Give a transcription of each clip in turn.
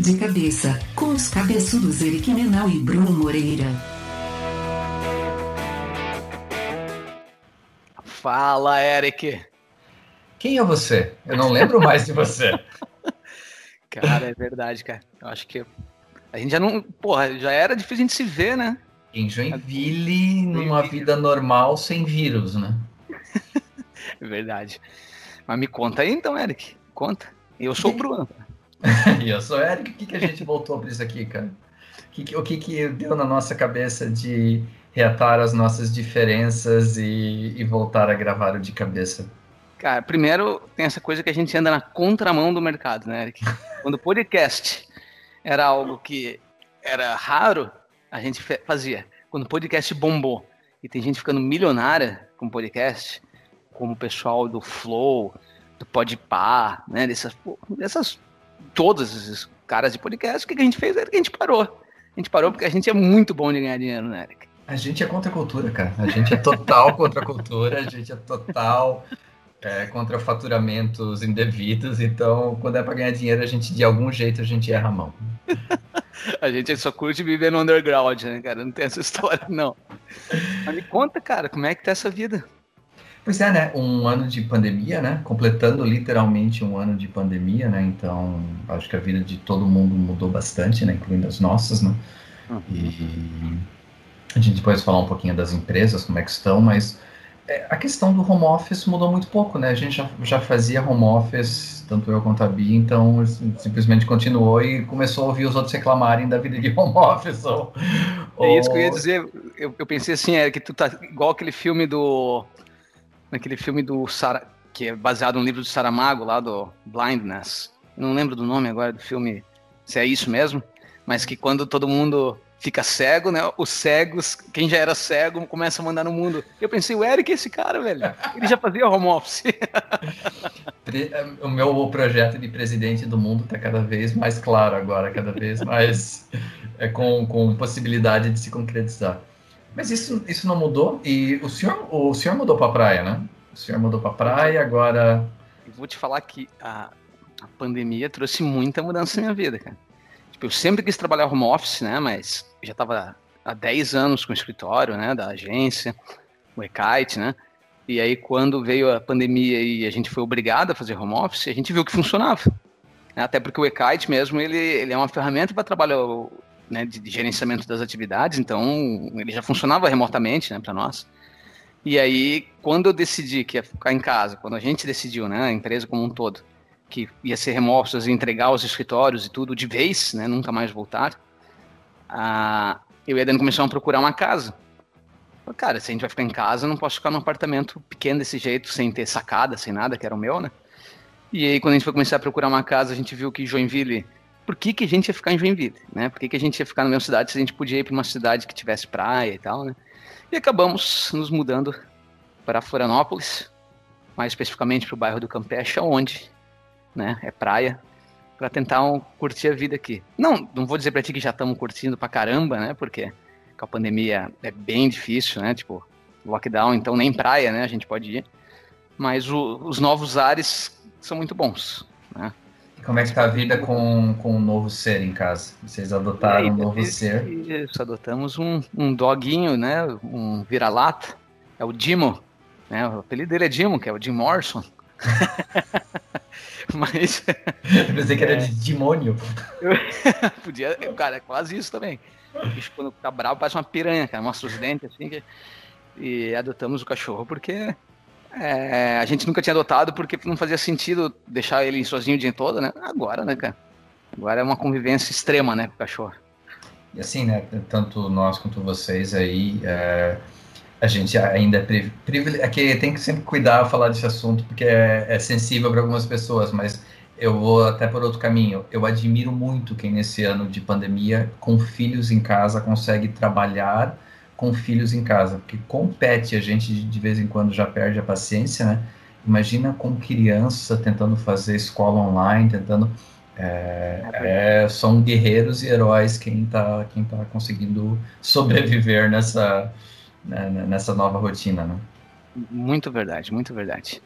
De cabeça, com os cabeçudos Eric Menal e Bruno Moreira. Fala, Eric. Quem é você? Eu não lembro mais de você. Cara, é verdade, cara. Eu acho que a gente já não. Porra, já era difícil a gente se ver, né? Em Joinville, numa vida normal, sem vírus, né? é verdade. Mas me conta aí então, Eric. Conta. Eu sou o Bruno. e eu sou Eric. O que, que a gente voltou para isso aqui, cara? O que, o que, que deu na nossa cabeça de reatar as nossas diferenças e, e voltar a gravar o de cabeça? Cara, primeiro tem essa coisa que a gente anda na contramão do mercado, né, Eric? Quando o podcast era algo que era raro, a gente fazia. Quando o podcast bombou e tem gente ficando milionária com podcast, como o pessoal do Flow, do Podpah, né, dessas, dessas todos esses caras de podcast, o que a gente fez era que a gente parou. A gente parou porque a gente é muito bom de ganhar dinheiro, né, Eric? A gente é contra a cultura, cara. A gente é total contra a cultura, a gente é total é, contra faturamentos indevidos, então quando é para ganhar dinheiro, a gente de algum jeito a gente erra a mão. a gente só curte viver no underground, né, cara? Não tem essa história, não. Mas me conta, cara, como é que tá essa vida? Pois é, né? Um ano de pandemia, né? Completando literalmente um ano de pandemia, né? Então, acho que a vida de todo mundo mudou bastante, né? Incluindo as nossas, né? Uhum. E a gente depois falar um pouquinho das empresas, como é que estão, mas é, a questão do home office mudou muito pouco, né? A gente já, já fazia home office, tanto eu quanto a Bia, então simplesmente continuou e começou a ouvir os outros reclamarem da vida de home office. Ou, é isso que eu ia dizer. Eu, eu pensei assim, é que tu tá igual aquele filme do. Naquele filme do Sara, que é baseado no livro do Saramago, lá do Blindness. Eu não lembro do nome agora do filme, se é isso mesmo, mas que quando todo mundo fica cego, né? Os cegos, quem já era cego, começa a mandar no mundo. Eu pensei, o Eric é esse cara, velho. Ele já fazia home office. o meu projeto de presidente do mundo está cada vez mais claro agora, cada vez mais é com, com possibilidade de se concretizar. Mas isso, isso não mudou e o senhor, o senhor mudou para a praia, né? O senhor mudou para a praia, agora. Eu vou te falar que a, a pandemia trouxe muita mudança na minha vida, cara. Tipo, eu sempre quis trabalhar home office, né? Mas já estava há 10 anos com o escritório, né? Da agência, o Ekite, né? E aí, quando veio a pandemia e a gente foi obrigado a fazer home office, a gente viu que funcionava. Até porque o Ekite mesmo, ele, ele é uma ferramenta para trabalhar né, de, de, gerenciamento das atividades, então ele já funcionava remotamente né, para nós. E aí, quando eu decidi que ia ficar em casa, quando a gente decidiu, né, a empresa como um todo, que ia ser remoto, e entregar os escritórios e tudo de vez, né, nunca mais voltar, eu ia dando começar a procurar uma casa. Cara, se a gente vai ficar em casa, não posso ficar num apartamento pequeno desse jeito, sem ter sacada, sem nada, que era o meu, né? E aí, quando a gente foi começar a procurar uma casa, a gente viu que Joinville. Por que, que a gente ia ficar em Joinville, né? Por que, que a gente ia ficar na mesma cidade se a gente podia ir para uma cidade que tivesse praia e tal, né? E acabamos nos mudando para Florianópolis, mais especificamente para o bairro do Campeche, onde né? É praia para tentar um, curtir a vida aqui. Não, não vou dizer para ti que já estamos curtindo pra caramba, né? Porque com a pandemia é bem difícil, né? Tipo, lockdown, então nem praia, né? A gente pode ir. Mas o, os novos ares são muito bons, né? Como é que tá a vida com, com um novo ser em casa? Vocês adotaram aí, um novo ser? Isso, adotamos um, um doguinho, né? Um vira-lata. É o Dimo. Né? O apelido dele é Dimo, que é o Jim Morrison. Mas. Eu pensei que era é. de demônio. Podia. Cara, é quase isso também. O bicho, quando fica bravo, parece uma piranha, cara. Mostra os dentes assim. Que... E adotamos o cachorro porque. É, a gente nunca tinha adotado porque não fazia sentido deixar ele sozinho o dia todo, né? Agora, né, cara? Agora é uma convivência extrema, né, com o cachorro. E assim, né? Tanto nós quanto vocês aí. É a gente ainda é privilegiado. Aqui tem que sempre cuidar falar desse assunto, porque é, é sensível para algumas pessoas, mas eu vou até por outro caminho. Eu admiro muito quem nesse ano de pandemia, com filhos em casa, consegue trabalhar com filhos em casa, porque compete a gente de vez em quando já perde a paciência, né? Imagina com criança tentando fazer escola online, tentando é, é, são guerreiros e heróis quem está quem tá conseguindo sobreviver nessa né, né, nessa nova rotina, né? Muito verdade, muito verdade.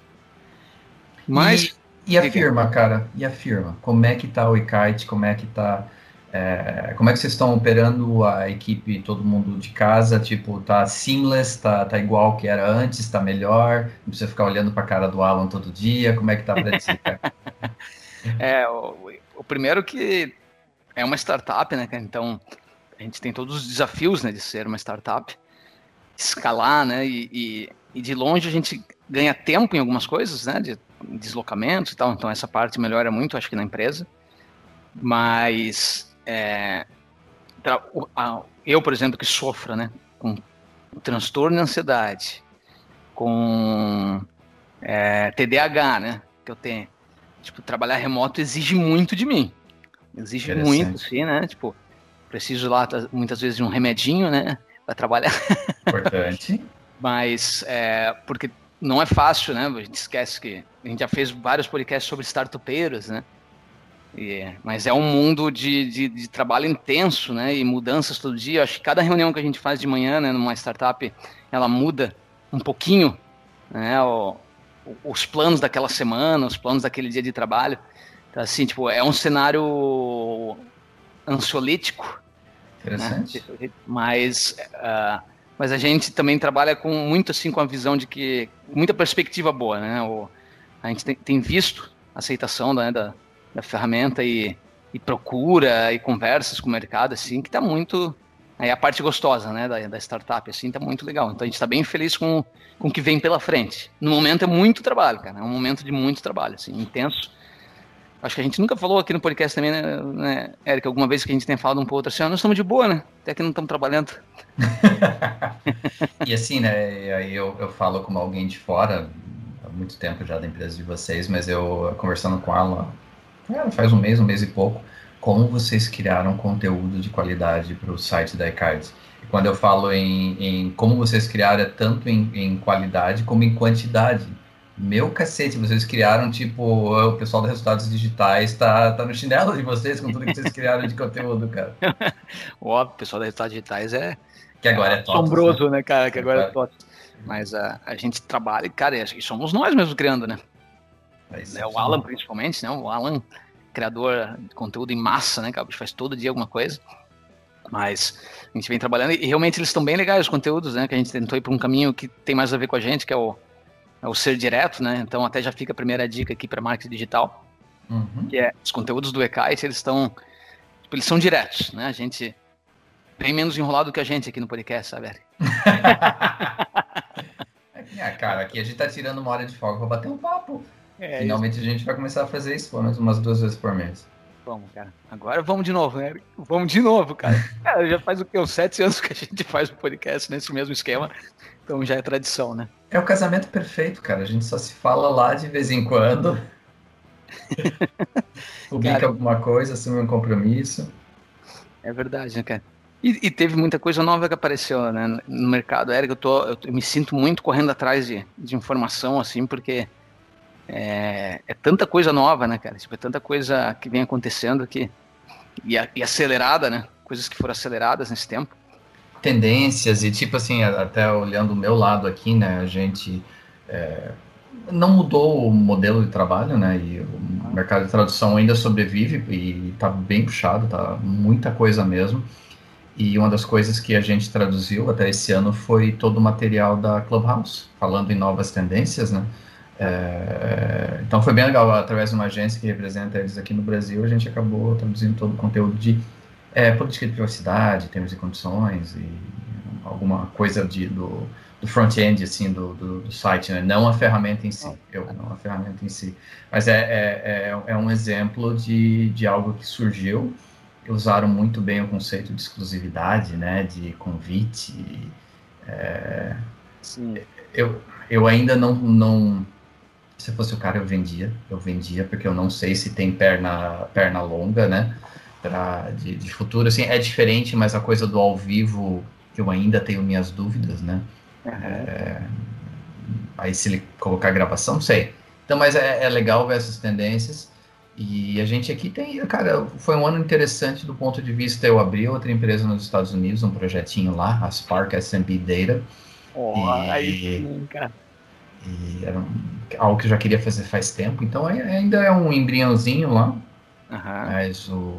Mas. E a firma, cara? E a firma? Como é que tá o eKite? Como é que tá é, como é que vocês estão operando a equipe, todo mundo de casa? Tipo, tá seamless, tá, tá igual que era antes, tá melhor? Não precisa ficar olhando para a cara do Alan todo dia? Como é que tá para ti, cara? é, o, o, primeiro que é uma startup, né, Então, a gente tem todos os desafios, né, de ser uma startup, escalar, né, e, e, e de longe a gente ganha tempo em algumas coisas, né, de deslocamentos e tal, então essa parte melhora muito, acho que na empresa, mas é, eu, por exemplo, que sofro, né, com transtorno de ansiedade, com é, TDAH, né, que eu tenho, tipo, trabalhar remoto exige muito de mim, exige muito, sim, né, tipo, preciso lá muitas vezes de um remedinho, né, para trabalhar. Importante. Mas, é, porque não é fácil, né, a gente esquece que a gente já fez vários podcasts sobre startupeiros, né, Yeah. Mas é um mundo de, de, de, trabalho intenso, né? E mudanças todo dia. Acho que cada reunião que a gente faz de manhã, né, numa startup, ela muda um pouquinho, né? O, os planos daquela semana, os planos daquele dia de trabalho. Então, assim, tipo, é um cenário ansiolítico. Interessante. Né? Mas, uh, mas a gente também trabalha com muito assim com a visão de que muita perspectiva boa, né? O, a gente tem, tem visto a aceitação né, da, da ferramenta e, e procura e conversas com o mercado, assim, que está muito. Aí a parte gostosa, né, da, da startup, assim, tá muito legal. Então a gente está bem feliz com, com o que vem pela frente. No momento é muito trabalho, cara. É um momento de muito trabalho, assim, intenso. Acho que a gente nunca falou aqui no podcast também, né, né Eric? Alguma vez que a gente tem falado um pouco assim, ah, nós estamos de boa, né? Até que não estamos trabalhando. e assim, né, aí eu, eu falo como alguém de fora, há muito tempo já da empresa de vocês, mas eu conversando com ela é, faz um mês, um mês e pouco, como vocês criaram conteúdo de qualidade para o site da iCards. E quando eu falo em, em, como vocês criaram, é tanto em, em, qualidade como em quantidade. Meu cacete, vocês criaram, tipo, o pessoal dos resultados digitais tá, tá no chinelo de vocês com tudo que vocês criaram de conteúdo, cara. Óbvio, o pessoal dos resultados digitais é. Que agora é, é Assombroso, né, cara? Que agora é, é top. Mas a, a gente trabalha, cara, e somos nós mesmos criando, né? É, o Alan, principalmente, né? O Alan, criador de conteúdo em massa, né, cara? faz todo dia alguma coisa. Mas a gente vem trabalhando e realmente eles estão bem legais os conteúdos, né? Que a gente tentou ir para um caminho que tem mais a ver com a gente, que é o, é o ser direto, né? Então até já fica a primeira dica aqui para marketing digital, uhum. que é os conteúdos do Ekite, eles estão, tipo, eles são diretos, né? A gente bem menos enrolado que a gente aqui no podcast, sabe? é, cara, aqui a gente tá tirando uma hora de folga para bater um papo. É, Finalmente isso. a gente vai começar a fazer isso, pelo menos umas duas vezes por mês. Vamos, cara. Agora vamos de novo, né? Vamos de novo, cara. cara já faz o quê? Uns sete anos que a gente faz o podcast nesse mesmo esquema. Então já é tradição, né? É o casamento perfeito, cara. A gente só se fala lá de vez em quando. Publica cara, alguma coisa, assume um compromisso. É verdade, né, cara? E, e, teve muita coisa nova que apareceu né, no mercado. Eric, eu, tô, eu, eu me sinto muito correndo atrás de, de informação, assim, porque é, é, tanta coisa nova, né, cara? Tipo, é tanta coisa que vem acontecendo que e, e, acelerada, né? Coisas que foram aceleradas nesse tempo. Tendências e tipo assim, até olhando o meu lado aqui, né? A gente é, não mudou o modelo de trabalho, né? E o mercado de tradução ainda sobrevive e tá bem puxado, tá muita coisa mesmo. E uma das coisas que a gente traduziu até esse ano foi todo o material da Clubhouse, falando em novas tendências, né? É, então foi bem legal, através de uma agência que representa eles aqui no Brasil, a gente acabou traduzindo todo o conteúdo de é, política de privacidade, termos e condições e alguma coisa de, do, do front-end assim, do, do, do, site, né? não a ferramenta em si, eu, não a ferramenta em si. Mas é, é, é, é um exemplo de, de algo que surgiu, usaram muito bem o conceito de exclusividade, né, de convite. É. Eu, eu ainda não, não se fosse o cara, eu vendia. Eu vendia, porque eu não sei se tem perna, perna longa, né? Pra, de, de futuro, assim, é diferente, mas a coisa do ao vivo, eu ainda tenho minhas dúvidas, né? Uhum. É, aí se ele colocar gravação, não sei. Então, mas é, é legal ver essas tendências. E a gente aqui tem, cara, foi um ano interessante do ponto de vista, eu abri outra empresa nos Estados Unidos, um projetinho lá, a Spark S&P Data. Oh, e, aí sim, cara E era um, algo que eu já queria fazer faz tempo, então ainda é um embriãozinho lá, uhum. mas o,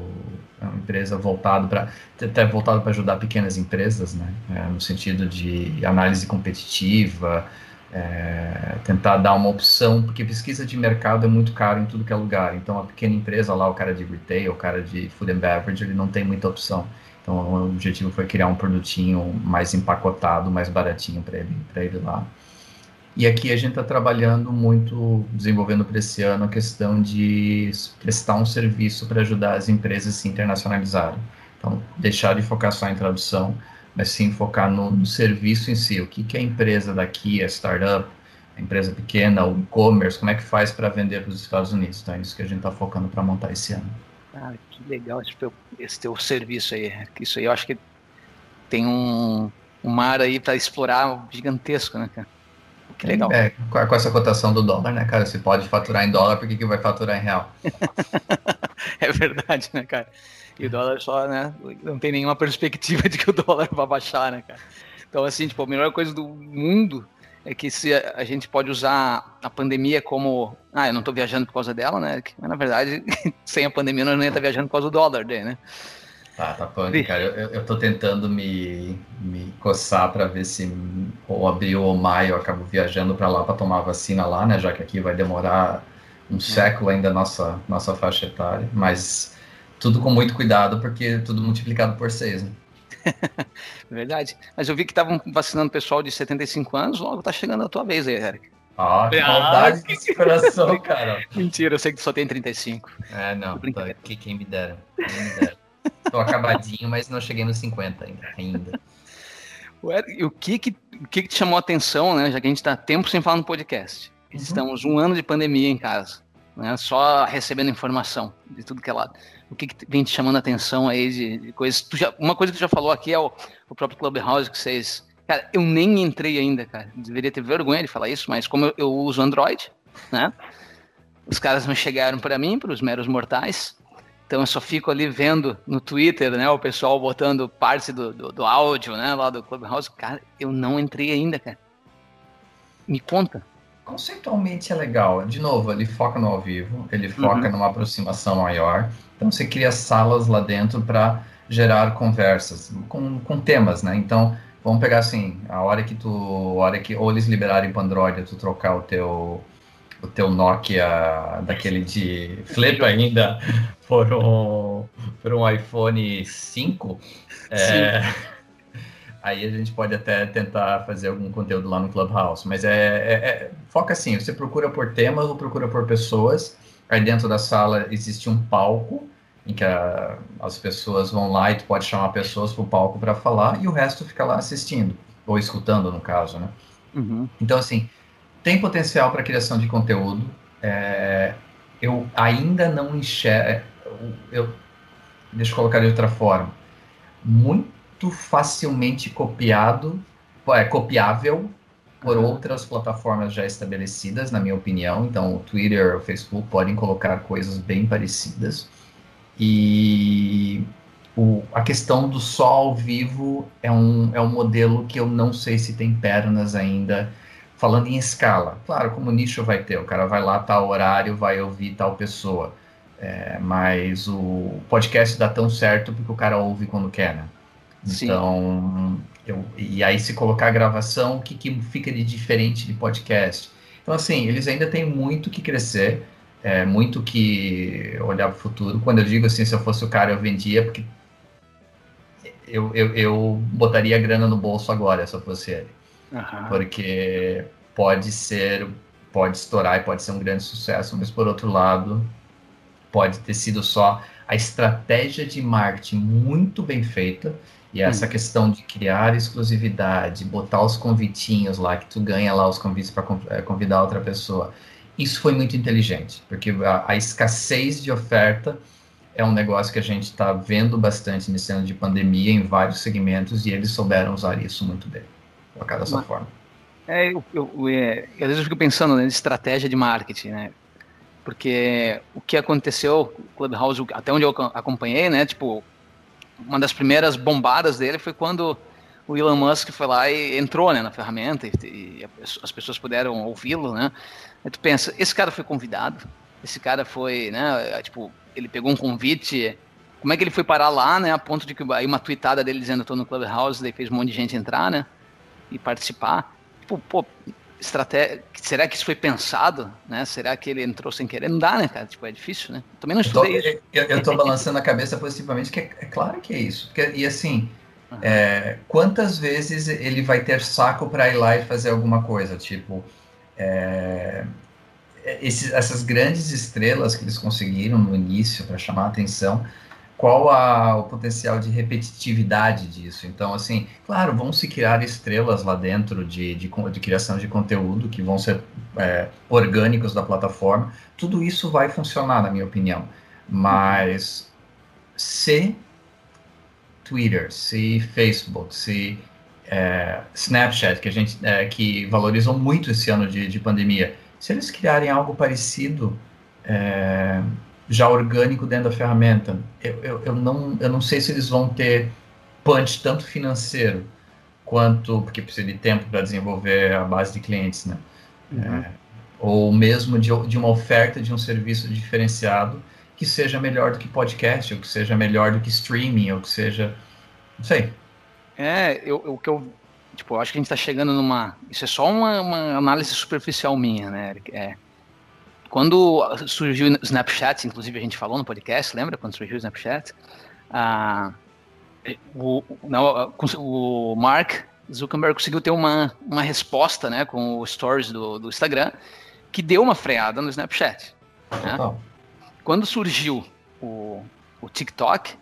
é uma empresa voltada para até voltado para ajudar pequenas empresas, né? É, no sentido de análise competitiva, é, tentar dar uma opção, porque pesquisa de mercado é muito caro em tudo que é lugar. Então, a pequena empresa lá, o cara de retail, o cara de food and beverage, ele não tem muita opção. Então, o objetivo foi criar um produtinho mais empacotado, mais baratinho para ele, ele lá. E aqui a gente está trabalhando muito, desenvolvendo para esse ano a questão de prestar um serviço para ajudar as empresas a se internacionalizarem. Então, deixar de focar só em tradução, mas sim focar no, no serviço em si. O que, que a empresa daqui, a startup, a empresa pequena, o e-commerce, como é que faz para vender para os Estados Unidos? Então, é isso que a gente está focando para montar esse ano. Ah, que legal esse teu, esse teu serviço aí. Isso aí eu acho que tem um, um mar aí para explorar gigantesco, né, cara? Que legal. É, com essa cotação do dólar, né, cara? Se pode faturar em dólar, por que, que vai faturar em real? é verdade, né, cara? E o dólar só, né? Não tem nenhuma perspectiva de que o dólar vai baixar, né, cara? Então, assim, tipo, a melhor coisa do mundo é que se a, gente pode usar a pandemia como. Ah, eu não estou viajando por causa dela, né? Mas na verdade, sem a pandemia, nós não ia estar viajando por causa do dólar, né? Tá, tá punk, cara. Eu, eu tô tentando me, me coçar para ver se ou abril ou maio eu acabo viajando para lá para tomar vacina lá, né? Já que aqui vai demorar um século ainda a nossa, nossa faixa etária. Mas tudo com muito cuidado, porque tudo multiplicado por seis, né? Verdade. Mas eu vi que estavam vacinando pessoal de 75 anos, logo tá chegando a tua vez aí, Eric. Ah, que maldade desse coração, cara. Mentira, eu sei que tu só tem 35. É, não, tá, que, quem me dera. Quem me dera. Tô acabadinho, mas não cheguei nos 50 ainda. ainda. o que que, o que que te chamou a atenção, né? Já que a gente está tempo sem falar no podcast. Uhum. Estamos um ano de pandemia em casa, né? Só recebendo informação de tudo que é lado. O que que vem te chamando a atenção aí de, de coisas? Já, uma coisa que tu já falou aqui é o, o próprio Clubhouse que vocês... Cara, eu nem entrei ainda, cara. Deveria ter vergonha de falar isso, mas como eu, eu uso Android, né? Os caras não chegaram para mim, para os meros mortais, então eu só fico ali vendo no Twitter, né, o pessoal botando parte do, do, do, áudio, né, lá do Clubhouse. Cara, eu não entrei ainda, cara. Me conta. Conceitualmente é legal. De novo, ele foca no ao vivo, ele foca uhum. numa aproximação maior. Então você cria salas lá dentro para gerar conversas com, com temas, né? Então vamos pegar assim, a hora que tu, a hora que ou eles liberarem para Android, tu trocar o teu o teu Nokia daquele de flip ainda por um, por um iPhone 5, é, aí a gente pode até tentar fazer algum conteúdo lá no Clubhouse. Mas é, é, é, foca assim, você procura por temas ou procura por pessoas. Aí dentro da sala existe um palco em que a, as pessoas vão lá e tu pode chamar pessoas para o palco para falar e o resto fica lá assistindo ou escutando no caso, né? Uhum. Então assim tem potencial para criação de conteúdo. É, eu ainda não enxergo. Eu, deixa eu colocar de outra forma. Muito facilmente copiado, é copiável por outras plataformas já estabelecidas, na minha opinião. Então, o Twitter, o Facebook podem colocar coisas bem parecidas. E o, a questão do só ao vivo é um, é um modelo que eu não sei se tem pernas ainda falando em escala. Claro, como nicho vai ter, o cara vai lá, tal horário, vai ouvir tal pessoa. É, mas o podcast dá tão certo porque o cara ouve quando quer, né? Então, eu, e aí se colocar a gravação, o que, que fica de diferente de podcast? Então, assim, eles ainda têm muito que crescer, é, muito que olhar para o futuro. Quando eu digo assim, se eu fosse o cara, eu vendia, porque eu, eu, eu botaria a grana no bolso agora, se eu fosse ele. Uhum. Porque pode ser, pode estourar e pode ser um grande sucesso, mas por outro lado, pode ter sido só a estratégia de marketing muito bem feita e essa hum. questão de criar exclusividade, botar os convitinhos lá, que tu ganha lá os convites para eh, convidar outra pessoa. Isso foi muito inteligente, porque a, a escassez de oferta é um negócio que a gente está vendo bastante nesse ano de pandemia em vários segmentos e eles souberam usar isso muito bem colocar dessa Mas, forma. É, eu, eu, é, às vezes eu fico pensando né, estratégia de marketing, né? Porque o que aconteceu, o Clubhouse, até onde eu acompanhei, né? Tipo, uma das primeiras bombadas dele foi quando o Elon Musk foi lá e entrou né, na ferramenta e, e as pessoas puderam ouvi-lo, né? Aí tu pensa, esse cara foi convidado, esse cara foi, né, tipo, ele pegou um convite, como é que ele foi parar lá, né, a ponto de que aí uma tweetada dele dizendo eu tô no Clubhouse, daí fez um monte de gente entrar, né, e participar. Tipo, pô, estratégia, será que isso foi pensado, né? Será que ele entrou sem querer? Não dá, né, cara? Tipo, é difícil, né? Também não estudei eu tô, isso. Eu, eu tô balançando a cabeça positivamente, que é, é claro que é isso. Porque, e assim, uhum. é, quantas vezes ele vai ter saco para ir lá e fazer alguma coisa? Tipo, é, esses, essas grandes estrelas que eles conseguiram no início para chamar a atenção, qual a, o potencial de repetitividade disso? Então, assim, claro, vão se criar estrelas lá dentro de, de, de criação de conteúdo que vão ser é, orgânicos da plataforma. Tudo isso vai funcionar, na minha opinião. Mas se Twitter, se Facebook, se é, Snapchat, que a gente é, que valorizam muito esse ano de, de pandemia, se eles criarem algo parecido, é, já orgânico dentro da ferramenta, eu, eu, eu, não, eu não sei se eles vão ter punch tanto financeiro quanto, porque precisa de tempo para desenvolver a base de clientes, né? Uhum. É, ou mesmo de, de uma oferta de um serviço diferenciado que seja melhor do que podcast, ou que seja melhor do que streaming, ou que seja. Não sei. É, eu, o que eu. Tipo, eu acho que a gente está chegando numa. Isso é só uma, uma análise superficial minha, né, Eric? É, quando surgiu o Snapchat, inclusive a gente falou no podcast, lembra quando surgiu o Snapchat? Ah, o, não, o Mark Zuckerberg conseguiu ter uma, uma resposta né, com o Stories do, do Instagram que deu uma freada no Snapchat. Né? Quando surgiu o, o TikTok,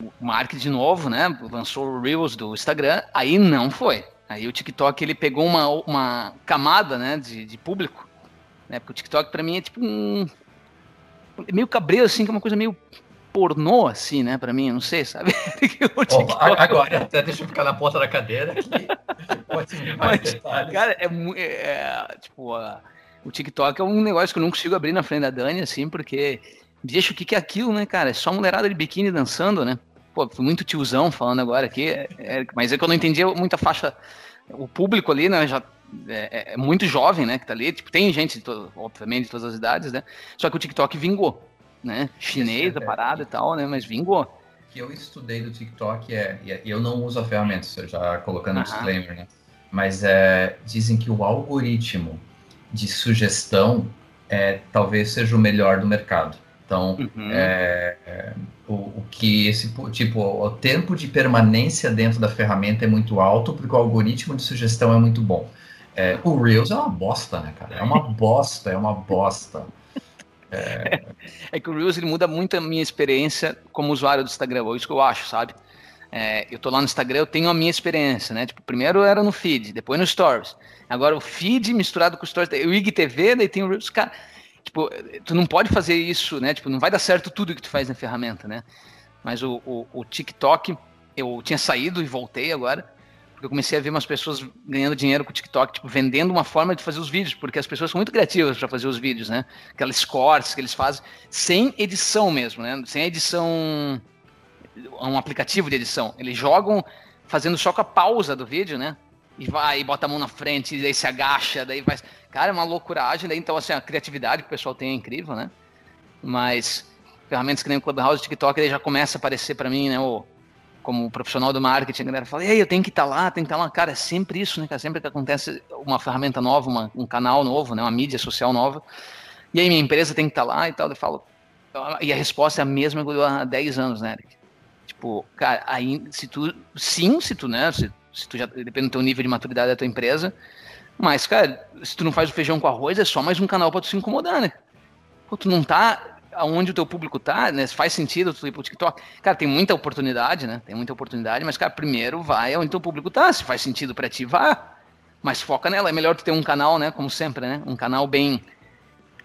o Mark de novo, né, lançou o Reels do Instagram, aí não foi. Aí o TikTok ele pegou uma, uma camada né, de, de público né? Porque o TikTok pra mim é tipo um. É meio cabreiro, assim, que é uma coisa meio pornô, assim, né, pra mim, eu não sei, sabe? oh, agora, até deixa eu ficar na ponta da cadeira aqui. Pode Mas, cara, é, é, é tipo, a, o TikTok é um negócio que eu não consigo abrir na frente da Dani, assim, porque deixa o que, que é aquilo, né, cara? É só mulherada de biquíni dançando, né? Pô, muito tiozão falando agora aqui, é, é, mas é que eu não entendia muita faixa. O público ali, né, já é, é, é, muito jovem, né, que tá ali. Tipo, tem gente, de obviamente, de todas as idades, né? Só que o TikTok vingou, né? Chinês, a é, parada e tal, né? Mas vingou. O que eu estudei do TikTok é, e eu não uso a ferramenta, já colocando um disclaimer, né? Mas é, dizem que o algoritmo de sugestão é, talvez seja o melhor do mercado. Então, uhum. é, é, o, o, que esse tipo, o tempo de permanência dentro da ferramenta é muito alto, porque o algoritmo de sugestão é muito bom. É, o Reels é uma bosta, né, cara? É uma bosta, é uma bosta. É... é que o Reels ele muda muito a minha experiência como usuário do Instagram, é isso que eu acho, sabe? É, eu tô lá no Instagram, eu tenho a minha experiência, né? Tipo, primeiro era no feed, depois no Stories. Agora o feed misturado com o Stories, o IGTV, daí tem o Reels, cara. Tipo, tu não pode fazer isso, né? Tipo, não vai dar certo tudo que tu faz na ferramenta, né? Mas o, o, o TikTok, eu tinha saído e voltei agora porque eu comecei a ver umas pessoas ganhando dinheiro com o TikTok, tipo, vendendo uma forma de fazer os vídeos, porque as pessoas são muito criativas para fazer os vídeos, né? Aquelas cortes que eles fazem sem edição mesmo, né? Sem edição, um aplicativo de edição. Eles jogam fazendo só com a pausa do vídeo, né? E vai, e bota a mão na frente, e daí se agacha, daí vai. Cara, é uma loucuragem, daí então, assim, a criatividade que o pessoal tem é incrível, né? Mas ferramentas que nem o Clubhouse, o TikTok, aí já começa a aparecer para mim, né? O, como profissional do marketing, a galera fala, e aí, eu tenho que estar tá lá, tem que estar tá lá. Cara, é sempre isso, né, cara? Sempre que acontece uma ferramenta nova, uma, um canal novo, né, uma mídia social nova, e aí minha empresa tem que estar tá lá e tal, eu falo, e a resposta é a mesma que eu dou há 10 anos, né, Eric? Tipo, cara, aí, se tu, sim, se tu, né, se, se tu já, depende do teu nível de maturidade da tua empresa, mas, cara, se tu não faz o feijão com arroz, é só mais um canal pra tu se incomodar, né? Pô, tu não tá aonde o teu público tá, né? Faz sentido tu ir pro TikTok. Cara, tem muita oportunidade, né? Tem muita oportunidade, mas, cara, primeiro vai aonde teu público tá. Se faz sentido para ti, vá. Mas foca nela. É melhor tu ter um canal, né? Como sempre, né? Um canal bem.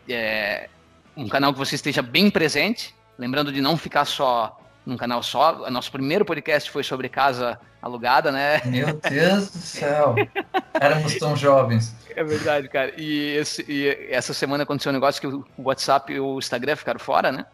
É, um canal que você esteja bem presente. Lembrando de não ficar só num canal só. Nosso primeiro podcast foi sobre casa alugada, né? Meu Deus do céu! Éramos tão jovens. É verdade, cara. E, esse, e, essa semana aconteceu um negócio que o WhatsApp e o Instagram ficaram fora, né?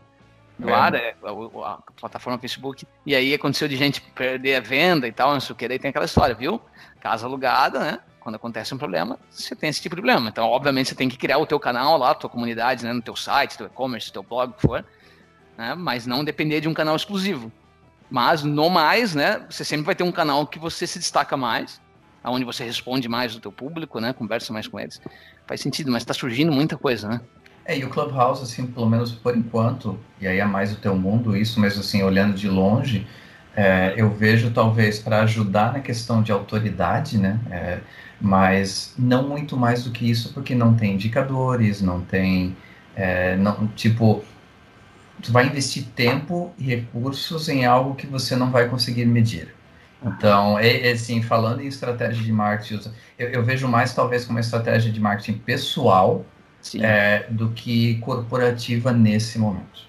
no ar, é, a, a, plataforma Facebook. E aí aconteceu de gente perder a venda e tal, não sei o que, daí tem aquela história, viu? Casa alugada, né? Quando acontece um problema, você tem esse tipo de problema. Então, obviamente, você tem que criar o teu canal lá, a tua comunidade, né? No teu site, teu e-commerce, teu blog, o que for, né? Mas não depender de um canal exclusivo. Mas, no mais, né? Você sempre vai ter um canal que você se destaca mais, onde você responde mais do teu público, né? Conversa mais com eles. Faz sentido, mas está surgindo muita coisa, né? É, e o Clubhouse, assim, pelo menos por enquanto, e aí é mais o teu mundo, isso, mas assim, olhando de longe, é, eu vejo talvez para ajudar na questão de autoridade, né? É, mas não muito mais do que isso, porque não tem indicadores, não tem, é, não, tipo, tu vai investir tempo e recursos em algo que você não vai conseguir medir. Então, é, é assim, falando em estratégia de marketing, eu, eu vejo mais talvez como uma estratégia de marketing pessoal, é, do que corporativa nesse momento.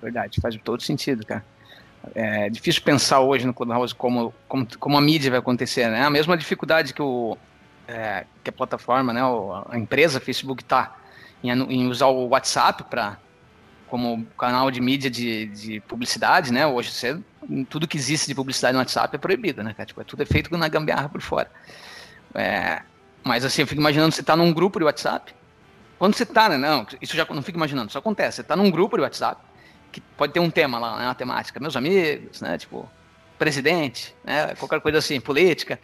Verdade, faz todo sentido, cara. É difícil pensar hoje no Clubhouse como, como, como a mídia vai acontecer, né? A mesma dificuldade que, o, é, que a plataforma, né, a empresa Facebook está em, em, usar o WhatsApp para como canal de mídia de, de publicidade, né? Hoje você, tudo que existe de publicidade no WhatsApp é proibido, né? Tipo, é tudo é feito na gambiarra por fora. É, mas assim, eu fico imaginando você tá num grupo de WhatsApp quando você tá, né? Não, isso já não fica imaginando, isso acontece. Você tá num grupo de WhatsApp, que pode ter um tema lá, né, uma temática, meus amigos, né? Tipo, presidente, né? Qualquer coisa assim, política.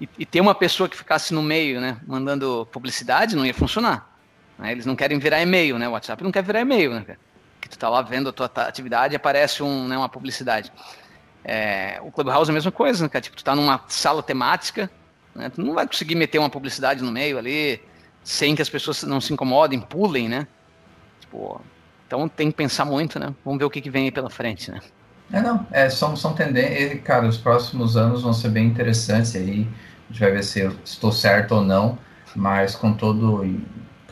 E, e ter uma pessoa que ficasse no meio, né? Mandando publicidade, não ia funcionar. Né, eles não querem virar e-mail, né? O WhatsApp não quer virar e-mail, né? Que tu tá lá vendo a tua atividade aparece um, né, uma publicidade. É, o Clubhouse é a mesma coisa, né, cara? Tipo, tu tá numa sala temática, né? Tu não vai conseguir meter uma publicidade no meio ali, sem que as pessoas não se incomodem, pulem, né? Tipo, então tem que pensar muito, né? Vamos ver o que, que vem aí pela frente, né? É, não, é, são, são tendências, cara, os próximos anos vão ser bem interessantes aí, a gente vai ver se eu estou certo ou não, mas com todo,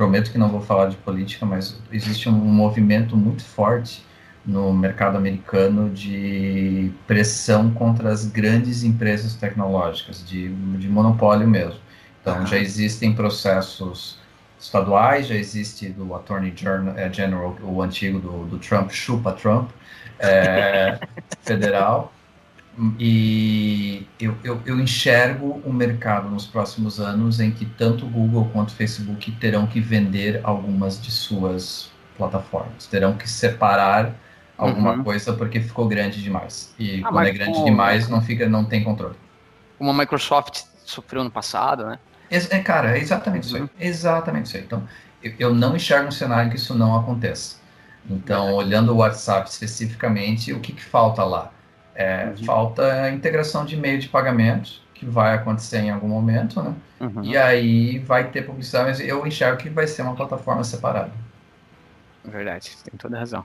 prometo que não vou falar de política, mas existe um movimento muito forte no mercado americano de pressão contra as grandes empresas tecnológicas, de, de monopólio mesmo. Então, já existem processos estaduais, já existe do Attorney eh, General, o antigo do, do Trump, chupa Trump, é, federal. E eu, eu, eu, enxergo o um mercado nos próximos anos em que tanto Google quanto Facebook terão que vender algumas de suas plataformas, terão que separar alguma uhum. coisa porque ficou grande demais. E ah, quando é grande demais, não fica, não tem controle. Como a Microsoft sofreu no passado, né? É, cara, é exatamente isso aí. Uhum. Exatamente isso aí. Então, eu, eu não enxergo um cenário que isso não aconteça. Então, olhando o WhatsApp especificamente, o que, que falta lá? É, uhum. Falta a integração de meio de pagamento, que vai acontecer em algum momento, né? Uhum. E aí vai ter publicidade, mas eu enxergo que vai ser uma plataforma separada. Verdade, tem toda razão.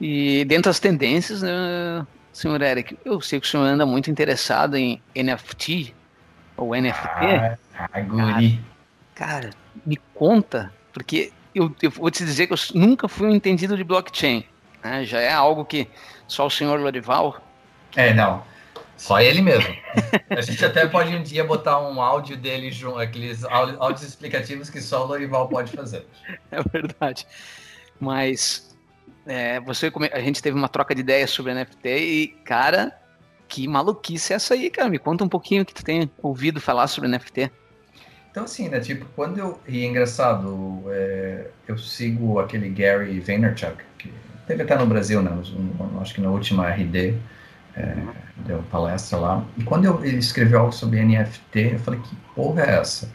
E dentro das tendências, né, senhor Eric, eu sei que o senhor anda muito interessado em NFT, ou NFT. Ah, ah, guri. Cara, cara, me conta, porque eu, eu, vou te dizer que eu nunca fui um entendido de blockchain. Né? Já é algo que só o senhor Lorival. É, não. Só ele mesmo. A gente até pode um dia botar um áudio dele junto, aqueles áudios explicativos que só o Lorival pode fazer. É verdade. Mas é, você, a gente teve uma troca de ideias sobre NFT e, cara, que maluquice é essa aí, cara? Me conta um pouquinho o que tu tem ouvido falar sobre NFT. Então, assim, né? Tipo, quando eu. E é engraçado, é, eu sigo aquele Gary Vaynerchuk, que teve até no Brasil, né? Acho que na última RD, é, deu palestra lá. E quando eu, ele escreveu algo sobre NFT, eu falei, que porra é essa?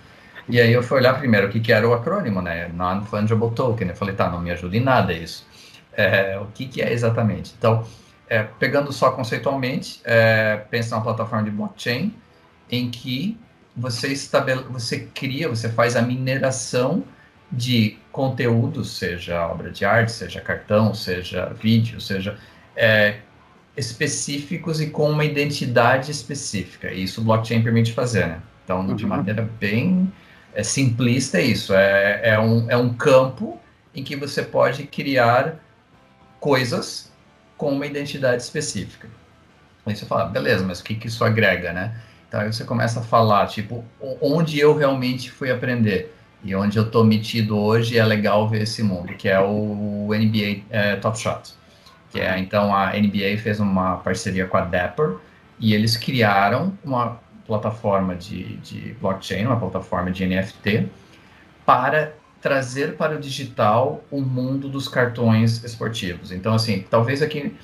E aí eu fui olhar primeiro o que, que era o acrônimo, né? Non-Fungible Token. Eu falei, tá, não me ajuda em nada isso. É, o que, que é exatamente? Então, é, pegando só conceitualmente, é, pensa numa plataforma de blockchain em que você, estabele, você cria, você faz a mineração de conteúdo, seja obra de arte, seja cartão, seja vídeo, seja é, específicos e com uma identidade específica. E isso o blockchain permite fazer, né? Então, uhum. de maneira bem é, simplista, é isso. É, é, um, é um campo em que você pode criar coisas com uma identidade específica. Aí você fala, beleza, mas o que, que isso agrega, né? Então aí você começa a falar, tipo, onde eu realmente fui aprender e onde eu estou metido hoje é legal ver esse mundo, que é o NBA é, Top Shot. Que é então a NBA fez uma parceria com a Dapper e eles criaram uma plataforma de, de blockchain, uma plataforma de NFT para trazer para o digital o mundo dos cartões esportivos. Então, assim, talvez aqui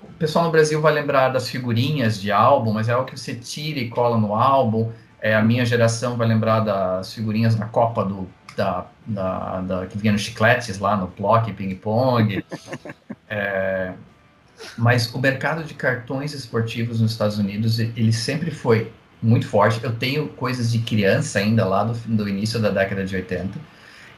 o pessoal no Brasil vai lembrar das figurinhas de álbum, mas é algo que você tira e cola no álbum. É, a minha geração vai lembrar das figurinhas da Copa do, da, da, da que vinha nos chicletes lá no Plock, ping-pong. é, mas o mercado de cartões esportivos nos Estados Unidos, ele sempre foi muito forte. Eu tenho coisas de criança ainda lá do, do início da década de 80.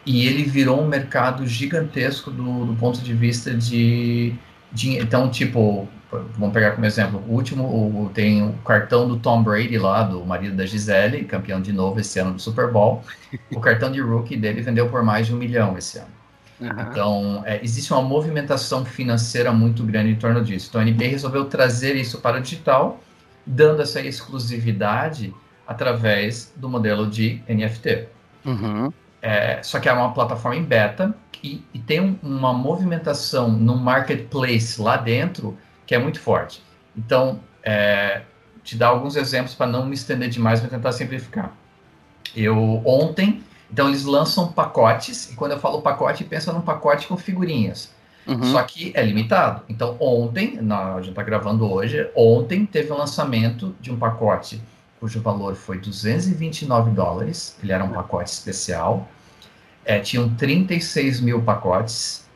E ele virou um mercado gigantesco do, do ponto de vista de, de, Então, tipo, vamos pegar como exemplo, o último o, tem o cartão do Tom Brady lá, do marido da Gisele, campeão de novo esse ano do Super Bowl. o cartão de rookie dele vendeu por mais de um milhão esse ano. Uhum. Então, é, existe uma movimentação financeira muito grande em torno disso. Então, a NBA resolveu trazer isso para o digital dando essa exclusividade através do modelo de NFT. Uhum. É, só que é uma plataforma em beta e, e tem um, uma movimentação no marketplace lá dentro que é muito forte. Então, é, te dar alguns exemplos para não me estender demais, vou tentar simplificar. Eu ontem, então eles lançam pacotes e quando eu falo pacote, pensa num pacote com figurinhas. Uhum. Só que é limitado. Então, ontem, na, a gente está gravando hoje, ontem teve o um lançamento de um pacote cujo valor foi 229 dólares. Ele era um pacote especial. É, tinham 36 mil pacotes.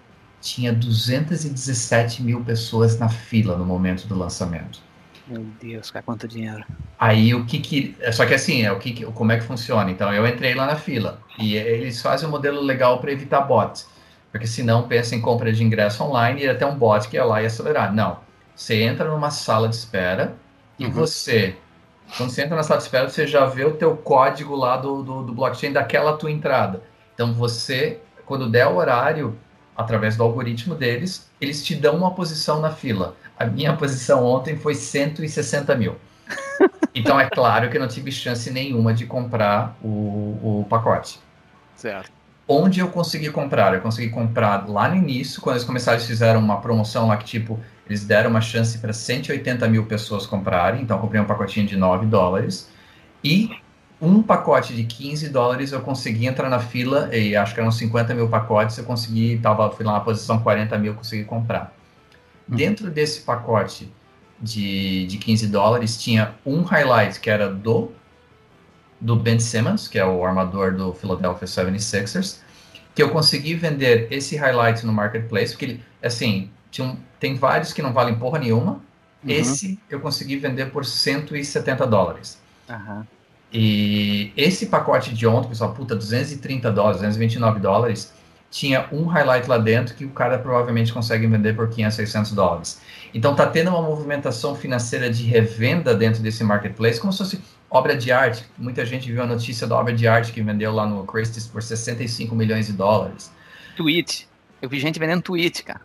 Tinha 217 mil pessoas na fila no momento do lançamento. Meu Deus, cara, quanto dinheiro. Aí o que que. Só que assim, é o que, como é que funciona? Então eu entrei lá na fila. E eles fazem um modelo legal para evitar bots. Porque senão pensa em compra de ingresso online e até um bot que ia lá e acelerar. Não. Você entra numa sala de espera e uhum. você, quando você entra na sala de espera, você já vê o teu código lá do, do, do blockchain daquela tua entrada. Então você, quando der o horário, através do algoritmo deles, eles te dão uma posição na fila. A minha posição ontem foi 160 mil. Então é claro que eu não tive chance nenhuma de comprar o, o pacote. Certo. Onde eu consegui comprar? Eu consegui comprar lá no início, quando eles começaram, eles fizeram uma promoção lá que, tipo, eles deram uma chance para 180 mil pessoas comprarem, então eu comprei um pacotinho de 9 dólares. E um pacote de 15 dólares eu consegui entrar na fila, e acho que eram 50 mil pacotes, eu consegui, tava, fui lá na posição 40 mil, consegui comprar. Uhum. Dentro desse pacote de, de 15 dólares, tinha um highlight que era do do Ben Simmons, que é o armador do Philadelphia 76ers, que eu consegui vender esse highlight no marketplace, porque ele, assim, um, tem vários que não valem porra nenhuma. Uhum. Esse eu consegui vender por 170 dólares. Uhum. E esse pacote de ontem, pessoal, puta, 230 dólares, 229 dólares, tinha um highlight lá dentro que o cara provavelmente consegue vender por 500, 600 dólares. Então tá tendo uma movimentação financeira de revenda dentro desse marketplace, como se fosse obra de arte. Muita gente viu a notícia da obra de arte que vendeu lá no Christie's por 65 milhões de dólares. Tweet. Eu vi gente vendendo tweet, cara.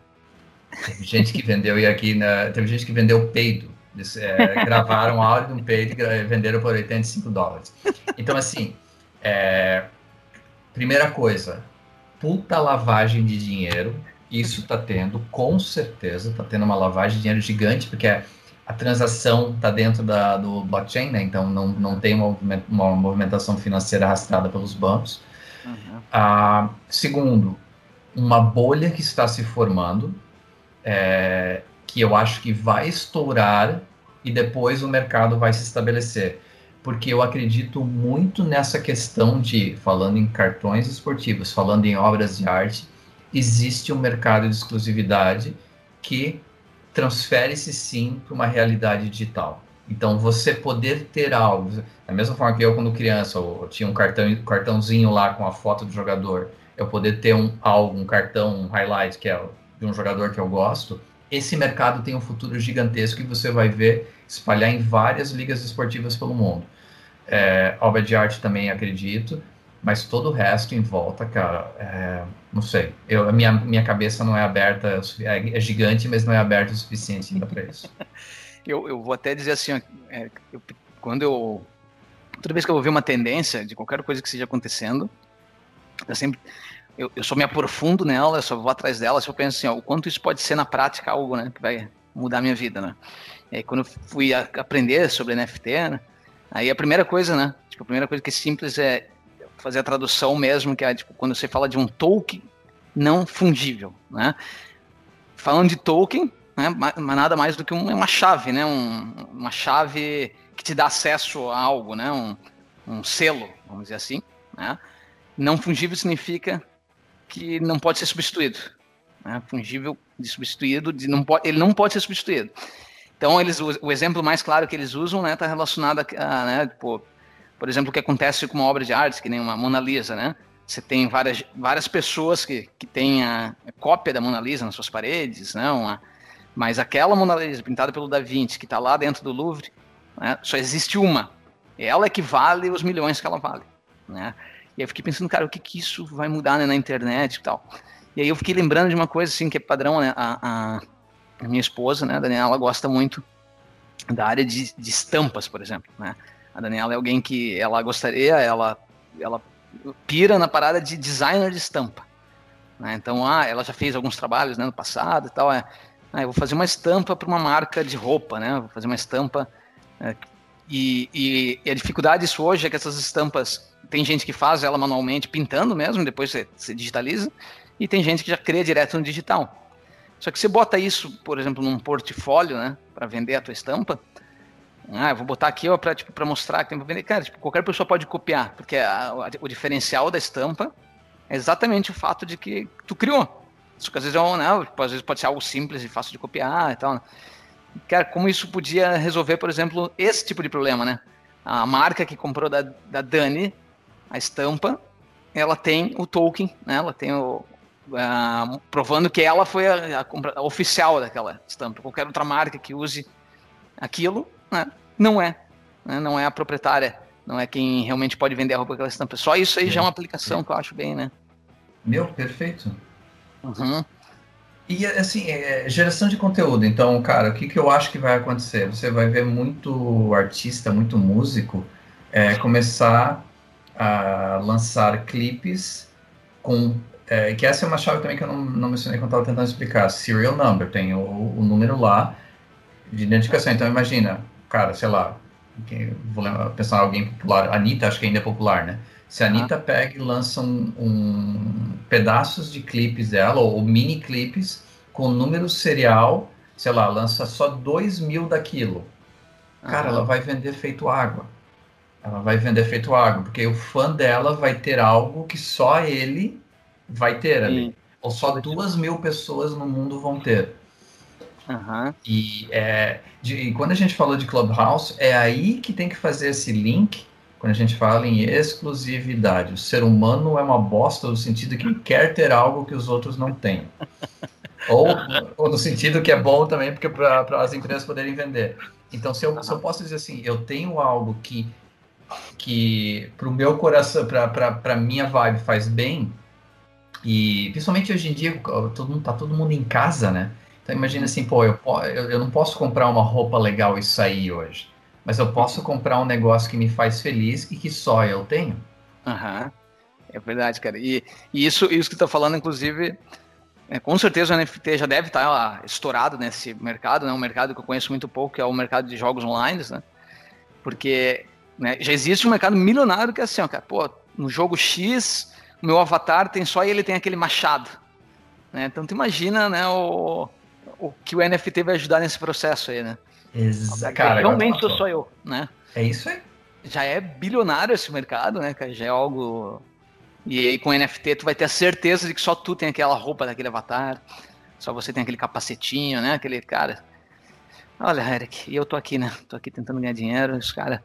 Teve gente que vendeu, e aqui na, teve gente que vendeu peido. Eles é, gravaram áudio de um peido e venderam por 85 dólares. Então, assim, é, primeira coisa, puta lavagem de dinheiro. Isso tá tendo, com certeza, tá tendo uma lavagem de dinheiro gigante, porque é a transação está dentro da, do blockchain, né? então não, não tem uma, uma movimentação financeira arrastada pelos bancos. Uhum. Ah, segundo, uma bolha que está se formando, é, que eu acho que vai estourar e depois o mercado vai se estabelecer. Porque eu acredito muito nessa questão de, falando em cartões esportivos, falando em obras de arte, existe um mercado de exclusividade que transfere-se sim para uma realidade digital. Então, você poder ter algo, da mesma forma que eu, quando criança, eu tinha um cartão, cartãozinho lá com a foto do jogador, eu poder ter um algo, um cartão, um highlight, que é de um jogador que eu gosto, esse mercado tem um futuro gigantesco e você vai ver espalhar em várias ligas esportivas pelo mundo. É, obra de arte também acredito, mas todo o resto em volta, cara, é, não sei. Eu, a minha, minha cabeça não é aberta, é, é gigante, mas não é aberta o suficiente ainda para isso. eu, eu vou até dizer assim, é, eu, quando eu. Toda vez que eu vou ver uma tendência de qualquer coisa que esteja acontecendo, eu sempre. Eu, eu só me aprofundo nela, eu só vou atrás dela, eu penso assim, ó, o quanto isso pode ser na prática algo, né, que vai mudar a minha vida, né. E aí, quando eu fui a, aprender sobre NFT, né, aí a primeira coisa, né, tipo, a primeira coisa que é simples é fazer a tradução mesmo, que é, tipo, quando você fala de um token não fungível, né. Falando de token, né, nada mais do que uma chave, né, um, uma chave que te dá acesso a algo, né, um, um selo, vamos dizer assim, né. Não fungível significa que não pode ser substituído. Né? Fungível de substituído, de não pode, ele não pode ser substituído. Então, eles, o, exemplo mais claro que eles usam está né, tá relacionado a, né, tipo, por exemplo, o que acontece com uma obra de arte, que nem uma Mona Lisa, né? Você tem várias, várias pessoas que, que têm a, a cópia da Mona Lisa nas suas paredes, né? Uma, mas aquela Mona Lisa pintada pelo Da Vinci, que está lá dentro do Louvre, né, só existe uma. Ela é que vale os milhões que ela vale. Né? E aí eu fiquei pensando, cara, o que que isso vai mudar né, na internet e tal. E aí eu fiquei lembrando de uma coisa assim que é padrão, né? A, a, minha esposa, né, a Daniela, ela gosta muito da área de, de estampas, por exemplo, né? A Daniela é alguém que ela gostaria, ela, ela pira na parada de designer de estampa. Né? Então, ah, ela já fez alguns trabalhos né, no passado e tal. É, ah, eu vou fazer uma estampa para uma marca de roupa, né? Vou fazer uma estampa. É, e, e, e, a dificuldade disso hoje é que essas estampas tem gente que faz ela manualmente, pintando mesmo, depois você, você digitaliza, e tem gente que já cria direto no digital. Só que você bota isso, por exemplo, num portfólio, né, para vender a tua estampa. Ah, eu vou botar aqui para tipo, mostrar que tem para vender. Cara, tipo, qualquer pessoa pode copiar, porque a, a, o diferencial da estampa é exatamente o fato de que tu criou. Isso que às vezes é um, né, às vezes pode ser algo simples e fácil de copiar e tal. Né? Cara, como isso podia resolver, por exemplo, esse tipo de problema, né? A marca que comprou da, da Dani a estampa, ela tem o token, né? Ela tem o uh, provando que ela foi a, a, a, oficial daquela estampa. Qualquer outra marca que use aquilo, né? não é, né? não é a proprietária, não é quem realmente pode vender a roupa com aquela estampa. Só isso aí já é uma aplicação que eu acho bem, né? Meu, perfeito. Uhum. E assim, é, geração de conteúdo. Então, cara, o que, que eu acho que vai acontecer? Você vai ver muito artista, muito músico é, começar a lançar clipes com. É, que essa é uma chave também que eu não, não mencionei quando estava tentando explicar. Serial number, tem o, o, número lá de identificação. Então imagina, cara, sei lá, vou lembrar, pensar em alguém popular, Anitta, acho que ainda é popular, né? Se a Anitta ah. pega e lança um, um, pedaços de clipes dela, ou, ou mini clipes, com número serial, sei lá, lança só 2 mil daquilo. Cara, ela vai vender feito água. Ela vai vender feito água, porque o fã dela vai ter algo que só ele vai ter ali. Sim. Ou só duas mil pessoas no mundo vão ter. Uhum. E, é, de, e quando a gente falou de Clubhouse, é aí que tem que fazer esse link quando a gente fala em exclusividade. O ser humano é uma bosta no sentido que quer ter algo que os outros não têm. ou, ou no sentido que é bom também, porque para as empresas poderem vender. Então, se eu, se eu posso dizer assim, eu tenho algo que que pro meu coração, pra, pra, minha vibe faz bem, e principalmente hoje em dia, todo mundo, tá todo mundo em casa, né? Então imagina assim, pô, eu, eu, não posso comprar uma roupa legal e sair hoje, mas eu posso comprar um negócio que me faz feliz e que só eu tenho. Uhum. é verdade, cara. E, e, isso, isso que tu tá falando, inclusive, é, com certeza o NFT já deve estar tá, estourado nesse mercado, né? Um mercado que eu conheço muito pouco, que é o mercado de jogos online, né? Porque né? Já existe um mercado milionário que é assim, ó, cara, pô, no jogo X, meu avatar tem só ele tem aquele machado. Né? Então tu imagina, né, o, o que o NFT vai ajudar nesse processo aí, né? Exato. Cara, realmente sou só eu, né? É isso aí. Já é bilionário esse mercado, né, cara? Já é algo. E aí com NFT tu vai ter a certeza de que só tu tem aquela roupa daquele avatar, só você tem aquele capacetinho, né? Aquele cara. Olha, Eric, e eu tô aqui, né? Tô aqui tentando ganhar dinheiro, os caras.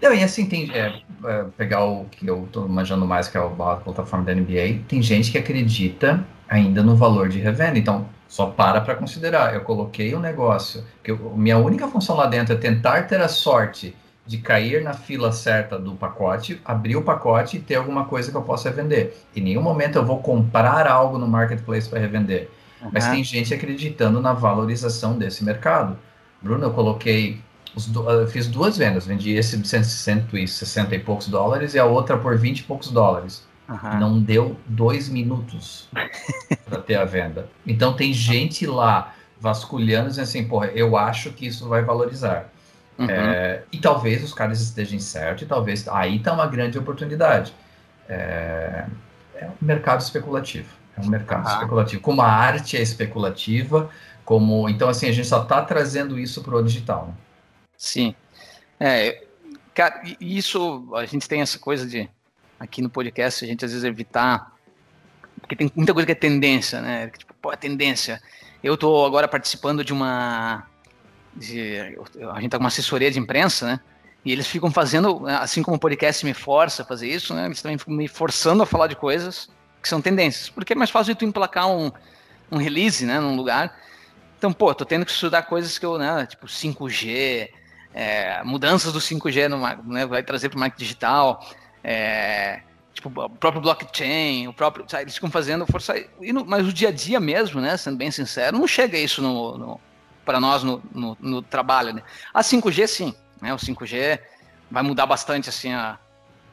Não, e assim, tem, é, é, pegar o que eu tô manjando mais, que é a plataforma da NBA, tem gente que acredita ainda no valor de revenda, então só para para considerar. Eu coloquei o um negócio, que eu, minha única função lá dentro é tentar ter a sorte de cair na fila certa do pacote, abrir o pacote e ter alguma coisa que eu possa vender. Em nenhum momento eu vou comprar algo no marketplace para revender. Uhum. Mas tem gente acreditando na valorização desse mercado. Bruno, eu coloquei, eu fiz duas vendas, vendi esse de 160 e poucos dólares e a outra por 20 e poucos dólares. Uhum. Não deu dois minutos para ter a venda. Então tem gente lá vasculhando dizendo assim, porra, eu acho que isso vai valorizar. Uhum. É, e talvez os caras estejam certos, e talvez aí está uma grande oportunidade. É, é, um mercado especulativo. É um mercado uhum. especulativo. Como a arte é especulativa, como então assim a gente só está trazendo isso para o digital. Né? Sim. É, cara, isso a gente tem essa coisa de aqui no podcast a gente às vezes evitar porque tem muita coisa que é tendência, né? Tipo, pô, é tendência. Eu estou agora participando de uma de, a gente tá com uma assessoria de imprensa, né? E eles ficam fazendo, assim como o podcast me força a fazer isso, né? Eles também ficam me forçando a falar de coisas que são tendências. Porque é mais fácil tu emplacar um, um release, né? Num lugar. Então, pô, tô tendo que estudar coisas que eu, né? Tipo 5G, é, mudanças do 5G no, né, vai trazer para o marketing digital, é, tipo, o próprio blockchain, o próprio. Sabe, eles ficam fazendo força. mas o dia a dia mesmo, né? Sendo bem sincero, não chega isso no, no para nós no, no, no, trabalho. Né? A 5G, sim. Né? O 5G vai mudar bastante, assim, a,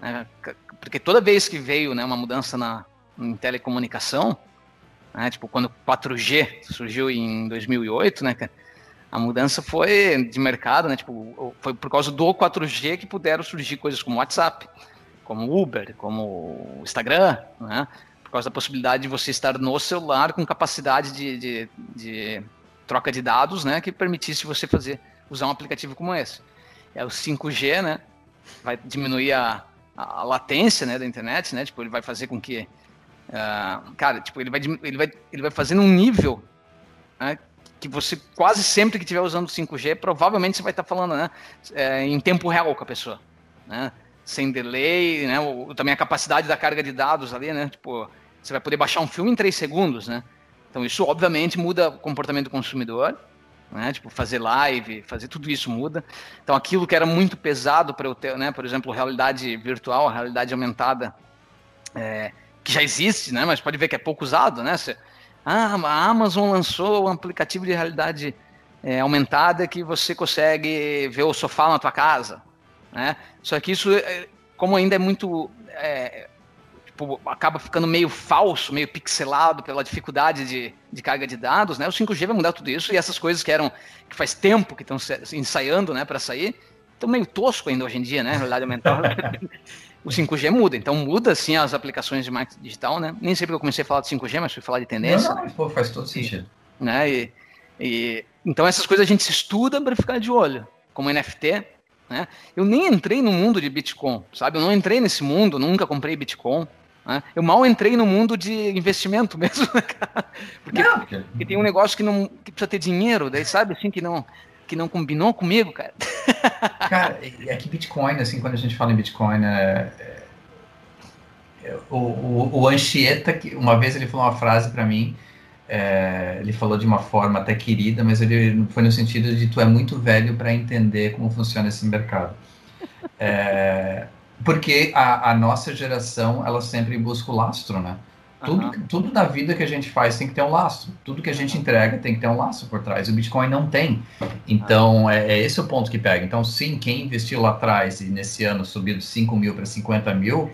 né? porque toda vez que veio né, uma mudança na, em telecomunicação, né, tipo quando o 4G surgiu em 2008, né, a mudança foi de mercado, né, tipo, foi por causa do 4G que puderam surgir coisas como WhatsApp, como Uber, como Instagram, né, por causa da possibilidade de você estar no celular com capacidade de, de, de troca de dados, né, que permitisse você fazer usar um aplicativo como esse. É o 5G, né, vai diminuir a, a, latência, né, da internet, né, tipo ele vai fazer com que, uh, cara, tipo ele vai ele vai ele vai fazer num nível, né, que você quase sempre que estiver usando 5G, provavelmente você vai estar falando, né, é, em tempo real com a pessoa, né, sem delay, né, ou, também a capacidade da carga de dados ali, né, tipo você vai poder baixar um filme em 3 segundos, né? Então isso obviamente muda o comportamento do consumidor, né? Tipo fazer live, fazer tudo isso muda. Então aquilo que era muito pesado para eu ter, né? Por exemplo, realidade virtual, realidade aumentada, é, que já existe, né? Mas pode ver que é pouco usado, né? Você, ah, a Amazon lançou um aplicativo de realidade é, aumentada que você consegue ver o sofá na tua casa, né? Só que isso, é, como ainda é muito é, tipo, acaba ficando meio falso, meio pixelado pela dificuldade de, de carga de dados, né? O 5G vai mudar tudo isso e essas coisas que eram que faz tempo que estão ensaiando, né, para sair, estão meio tosco ainda hoje em dia, né? Realidade aumentada. o 5G muda, então muda sim as aplicações de marketing digital, né? Nem sempre eu comecei a falar de 5G, mas fui falar de tendência. Não, não, pô, faz todo sentido. Né? E, e, então essas coisas a gente se estuda para ficar de olho, como NFT, né? Eu nem entrei no mundo de Bitcoin, sabe? Eu não entrei nesse mundo, nunca comprei Bitcoin. Né? Eu mal entrei no mundo de investimento mesmo, né, cara? Porque... porque tem um negócio que não que precisa ter dinheiro, daí sabe assim que não que não combinou comigo, cara. Cara, é que Bitcoin, assim, quando a gente fala em Bitcoin, é, é, o, o, o Anchieta, uma vez ele falou uma frase para mim, é, ele falou de uma forma até querida, mas ele foi no sentido de tu é muito velho para entender como funciona esse mercado. É, porque a, a, nossa geração, ela sempre busca o lastro, né? Tudo, uhum. tudo na vida que a gente faz tem que ter um lastro. Tudo que a gente entrega tem que ter um lastro por trás. O Bitcoin não tem. Então, é, é esse o ponto que pega. Então, sim, quem investiu lá atrás e nesse ano subiu de 5 mil para 50 mil,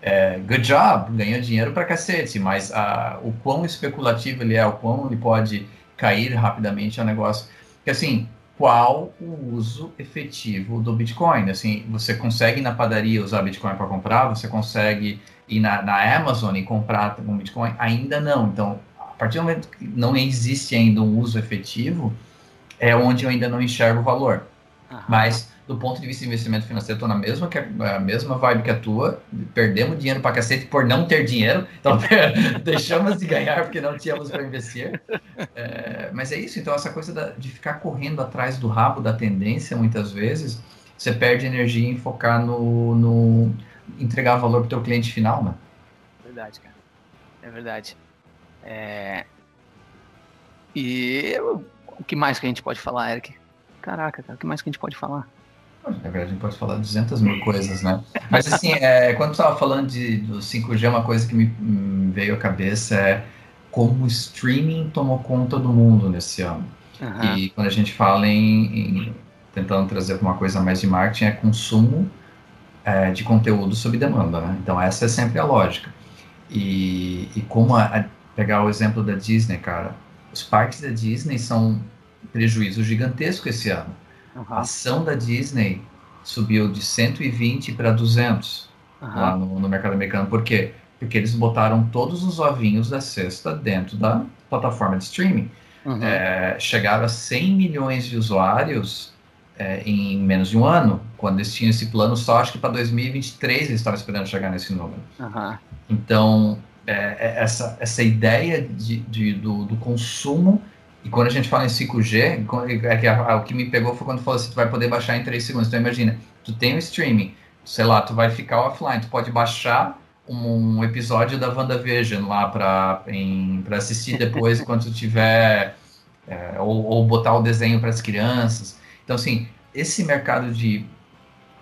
é, good job, ganhou dinheiro para cacete. Mas a, o quão especulativo ele é, o quão ele pode cair rapidamente é um negócio. Que assim, qual o uso efetivo do Bitcoin. Assim, você consegue na padaria usar Bitcoin para comprar, você consegue ir na, na Amazon e comprar um Bitcoin? Ainda não. Então, a partir do momento que não existe ainda um uso efetivo, é onde eu ainda não enxergo o valor. Mas do ponto de vista de investimento financeiro, estou na mesma, que a mesma vibe que a tua. Perdemos dinheiro para cacete por não ter dinheiro. Então, deixamos de ganhar porque não tínhamos para investir. É, mas é isso. Então, essa coisa da, de ficar correndo atrás do rabo da tendência, muitas vezes, você perde energia em focar no, no entregar valor para o teu cliente final, né? Verdade, cara. É verdade. É... E o que mais que a gente pode falar, Eric? Caraca, cara, o que mais que a gente pode falar? Na verdade, a gente pode falar 200 mil coisas, né? Mas, assim, é, quando tu estava falando de, do 5G, uma coisa que me, me veio à cabeça é como o streaming tomou conta do mundo nesse ano. Uhum. E quando a gente fala em, em tentando trazer uma coisa mais de marketing, é consumo é, de conteúdo sob demanda, né? Então essa é sempre a lógica. E, e como a, a, pegar o exemplo da Disney, cara, os parques da Disney são prejuízo gigantesco esse ano. Uhum. A ação da Disney subiu de 120 para 200 uhum. lá no, no, mercado americano. Por quê? Porque eles botaram todos os ovinhos da cesta dentro da plataforma de streaming. Uhum. É, chegaram a 100 milhões de usuários é, em menos de um ano, quando eles tinham esse plano só, acho que para 2023 eles estavam esperando chegar nesse número. Então, é, é, essa, essa ideia de, de do, do, consumo, e quando a gente fala em 5G, é que a, a, o que me pegou foi quando falou assim, tu vai poder baixar em 3 segundos. Então imagina, tu tem o streaming, sei lá, tu vai ficar offline, tu pode baixar um, um episódio da WandaVision lá para assistir depois quando tu tiver, é, ou, ou botar o desenho para as crianças. Então assim, esse mercado de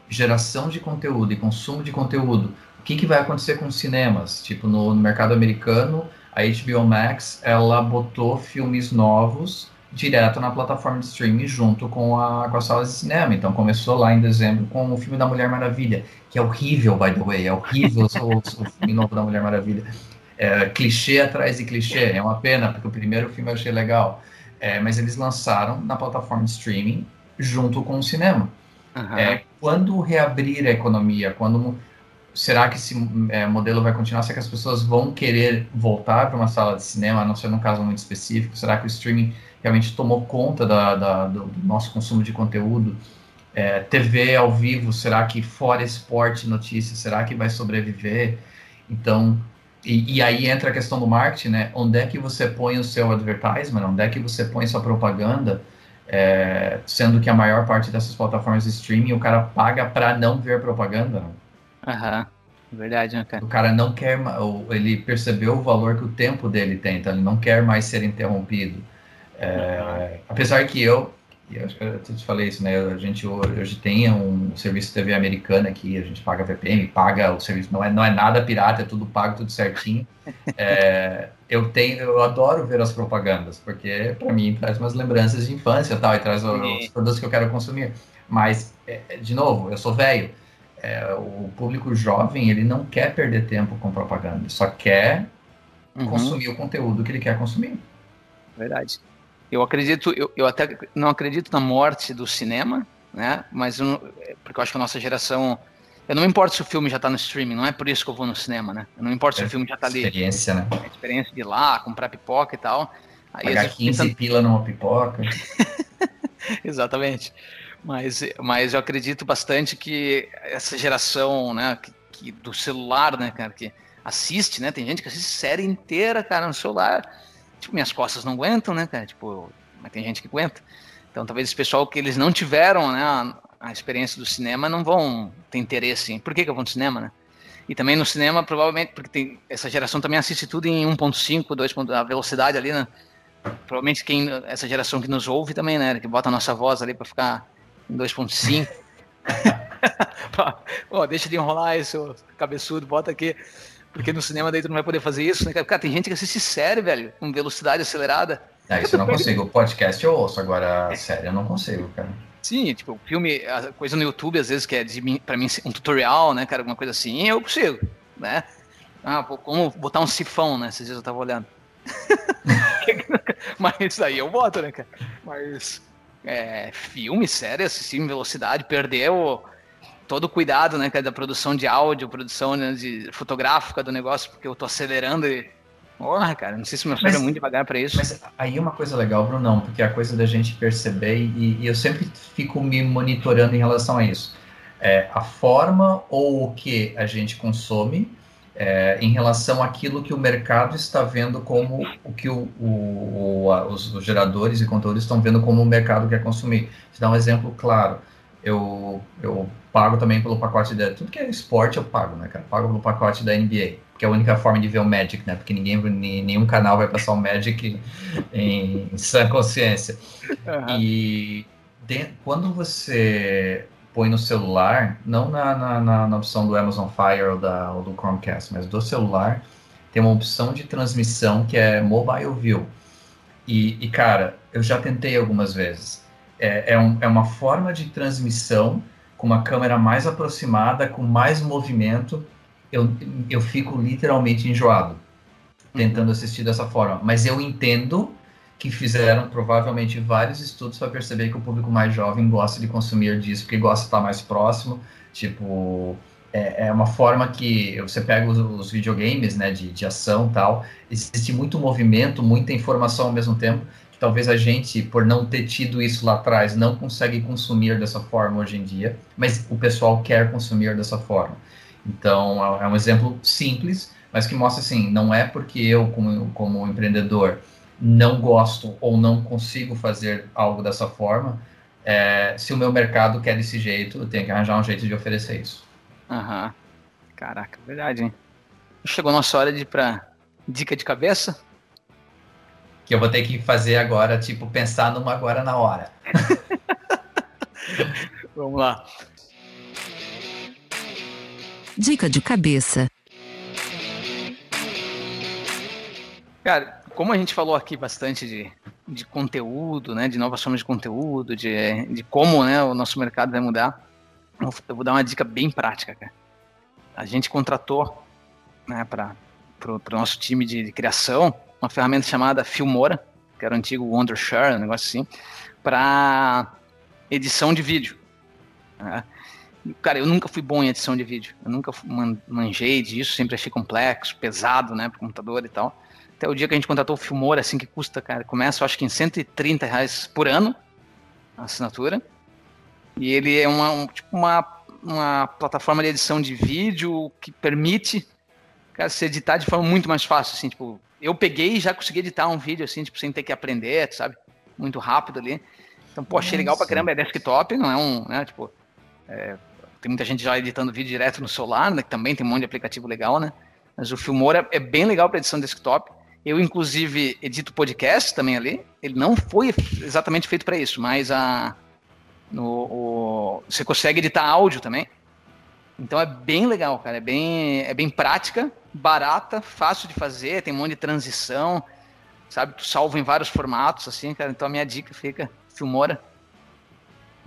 geração de conteúdo e consumo de conteúdo que, que vai acontecer com os cinemas? Tipo, no, no, mercado americano, a HBO Max, ela botou filmes novos direto na plataforma de streaming junto com, a, com as salas de cinema. Então, começou lá em dezembro com o filme da Mulher Maravilha, que é horrível, by the way, é horrível o, o filme novo da Mulher Maravilha. É, clichê atrás de clichê, é uma pena, porque o primeiro filme eu achei legal. É, mas eles lançaram na plataforma de streaming junto com o cinema. Uhum. É, quando reabrir a economia, quando será que esse é, modelo vai continuar? Será que as pessoas vão querer voltar para uma sala de cinema, a não ser num caso muito específico? Será que o streaming realmente tomou conta da, da, do nosso consumo de conteúdo? É, TV ao vivo, será que fora esporte notícias, será que vai sobreviver? Então, e, e, aí entra a questão do marketing, né? Onde é que você põe o seu advertisement? Onde é que você põe sua propaganda? É, sendo que a maior parte dessas plataformas de streaming o cara paga para não ver propaganda. Né? Aham. Verdade, né, cara? O cara não quer, ele percebeu o valor que o tempo dele tem, então ele não quer mais ser interrompido. É, apesar que eu, eu acho que eu te falei isso, né? A gente hoje tem um serviço de TV americana aqui, a gente paga VPN, paga o serviço, não é, não é nada pirata, é tudo pago, tudo certinho. É, eu tenho, eu adoro ver as propagandas, porque para mim traz umas lembranças de infância tal, e traz os, os produtos que eu quero consumir. Mas, é, de novo, eu sou velho é, o público jovem ele não quer perder tempo com propaganda, ele só quer uhum. consumir o conteúdo que ele quer consumir. Verdade. Eu acredito, eu, eu até não acredito na morte do cinema, né? Mas eu, porque eu acho que a nossa geração eu não me importo se o filme já está no streaming, não é por isso que eu vou no cinema, né? Eu não me importo é, se o filme já está ali. Experiência, né? A experiência de ir lá, comprar pipoca e tal. Aí, Pagar 15 pensando... pila numa pipoca. Exatamente. Mas, mas eu acredito bastante que essa geração, né, que, que, do celular, né, cara, que assiste, né, tem gente que assiste série inteira, cara, no celular. Tipo, minhas costas não aguentam, né, cara, tipo, mas tem gente que aguenta. Então, talvez esse pessoal que eles não tiveram, né, a, a experiência do cinema não vão ter interesse em. Por que, que eu vou no cinema, né? E também no cinema, provavelmente, porque tem, essa geração também assiste tudo em 1.5, 2. a velocidade ali, né? Provavelmente quem essa geração que nos ouve também, né, que bota a nossa voz ali para ficar 2.5. Pô, deixa de enrolar seu cabeçudo, bota aqui. Porque no cinema daí tu não vai poder fazer isso, né? Cara, tem gente que assiste série, velho, com velocidade acelerada. É, isso eu não consigo. O podcast eu ouço, agora a série eu não consigo, cara. Sim, tipo, filme, coisa no YouTube, às vezes, que é de, pra mim um tutorial, né, cara, alguma coisa assim, eu consigo, né? Ah, pô, como botar um sifão, né? Esses dias eu tava olhando. Mas aí eu boto, né, cara? Mas é, filme, série, assistir em velocidade, perdeu todo o cuidado, né, da produção de áudio, produção né, de fotográfica do negócio, porque eu tô acelerando e Porra, cara, não sei se meu cérebro é muito devagar para isso. Mas aí uma coisa legal, Brunão, porque é a coisa da gente perceber, e, e eu sempre fico me monitorando em relação a isso. É, a forma ou o que a gente consome é, em relação àquilo que o mercado está vendo como o que o, o, o os, os, geradores e contadores estão vendo como o mercado quer consumir. Vou dar um exemplo claro. Eu, eu pago também pelo pacote da. Tudo que é esporte eu pago, né, cara? Pago pelo pacote da NBA, que é a única forma de ver o Magic, né? Porque ninguém, nenhum canal vai passar o Magic em, em sã consciência. Uhum. E de, quando você põe no celular, não na, na, na, na opção do Amazon Fire ou, da, ou do Chromecast, mas do celular, tem uma opção de transmissão que é Mobile View. E, e cara, eu já tentei algumas vezes. É, é, um, é uma forma de transmissão com uma câmera mais aproximada, com mais movimento, eu, eu fico literalmente enjoado tentando assistir dessa forma. Mas eu entendo que fizeram provavelmente vários estudos para perceber que o público mais jovem gosta de consumir disso, porque gosta de estar mais próximo. Tipo, é, é uma forma que você pega os, os videogames, né, de, de ação tal, existe muito movimento, muita informação ao mesmo tempo, talvez a gente, por não ter tido isso lá atrás, não consegue consumir dessa forma hoje em dia, mas o pessoal quer consumir dessa forma. Então, é, é um exemplo simples, mas que mostra assim, não é porque eu, como, como empreendedor, não gosto ou não consigo fazer algo dessa forma, é, se o meu mercado quer desse jeito, eu tenho que arranjar um jeito de oferecer isso. Aham. Caraca, verdade, hein? Chegou a nossa hora de ir pra dica de cabeça? Que eu vou ter que fazer agora, tipo, pensar numa agora na hora. Vamos lá. Dica de cabeça. Cara, como a gente falou aqui bastante de, de conteúdo, né, de novas formas de conteúdo, de, de como né, o nosso mercado vai mudar, eu vou dar uma dica bem prática, cara. A gente contratou né, para o nosso time de, de, criação uma ferramenta chamada Filmora, que era o antigo Wondershare, um negócio assim, para edição de vídeo. Né? Cara, eu nunca fui bom em edição de vídeo, eu nunca manjei disso, sempre achei complexo, pesado, né, para computador e tal. Até o dia que a gente contratou o Filmora, assim, que custa, cara, começa, eu acho que em 130 reais por ano, a assinatura. E ele é uma, um, tipo uma, uma plataforma de edição de vídeo que permite, cara, se editar de forma muito mais fácil, assim, tipo, eu peguei e já consegui editar um vídeo, assim, tipo, sem ter que aprender, sabe? Muito rápido ali. Então, pô, achei legal pra caramba, é desktop, não é um, né, tipo, é, tem muita gente já editando vídeo direto no celular, né, que também tem um monte de aplicativo legal, né? Mas o Filmora é bem legal para edição desktop. Eu, inclusive, edito podcast também ali. Ele não foi exatamente feito para isso, mas a, no, o, você consegue editar áudio também. Então é bem legal, cara. É bem, é bem prática, barata, fácil de fazer, tem um monte de transição, sabe? Tu salva em vários formatos, assim, cara. Então a minha dica fica Filmora.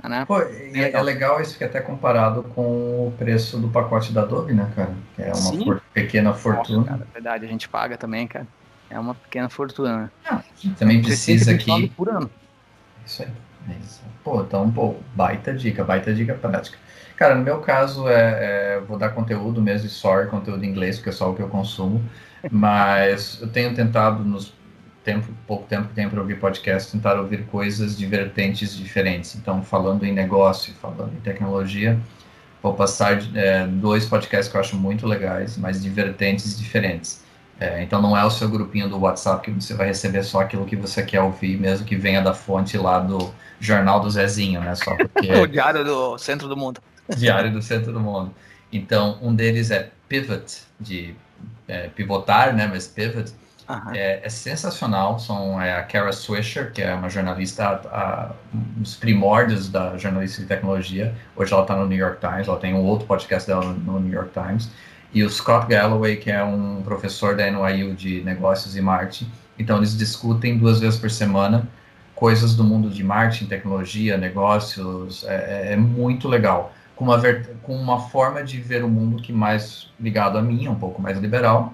Né? Pô, é legal. é legal isso que é até comparado com o preço do pacote da Adobe, né, cara? Que é uma for pequena fortuna. Nossa, cara, é verdade, a gente paga também, cara. É uma pequena fortuna. Ah, também precisa aqui. Por ano. Isso aí. Pô, então, pô, baita dica, baita dica prática. Cara, no meu caso, é, é vou dar conteúdo mesmo, sorry, conteúdo em inglês, porque é só o que eu consumo. Mas eu tenho tentado, nos tempo, pouco tempo que tenho para ouvir podcast, tentar ouvir coisas de vertentes diferentes. Então, falando em negócio, falando em tecnologia, vou passar é, dois podcasts que eu acho muito legais, mas de vertentes diferentes. É, então não é o seu grupinho do WhatsApp que você vai receber só aquilo que você quer ouvir, mesmo que venha da fonte lá do jornal do Zezinho, né? Só porque... o diário do centro do mundo. diário do centro do mundo. Então, um deles é Pivot, de é, pivotar, né? Mas Pivot. É, é, sensacional. São é, a Kara Swisher, que é uma jornalista, a, a, os primórdios da jornalista de tecnologia. Hoje ela está no New York Times, ela tem um outro podcast dela no New York Times e o Scott Galloway, que é um professor da NYU de negócios e marketing. Então, eles discutem duas vezes por semana coisas do mundo de marketing, tecnologia, negócios. É, é, é muito legal. Com uma, com uma forma de ver o mundo que mais ligado a mim, um pouco mais liberal.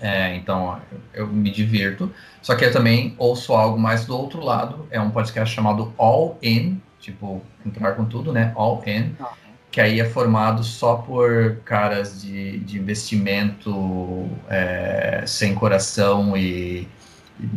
É, então, eu me divirto. Só que eu também ouço algo mais do outro lado. É um podcast chamado All In, tipo, entrar com tudo, né? All In. Ah que aí é formado só por caras de, de investimento é, sem coração e,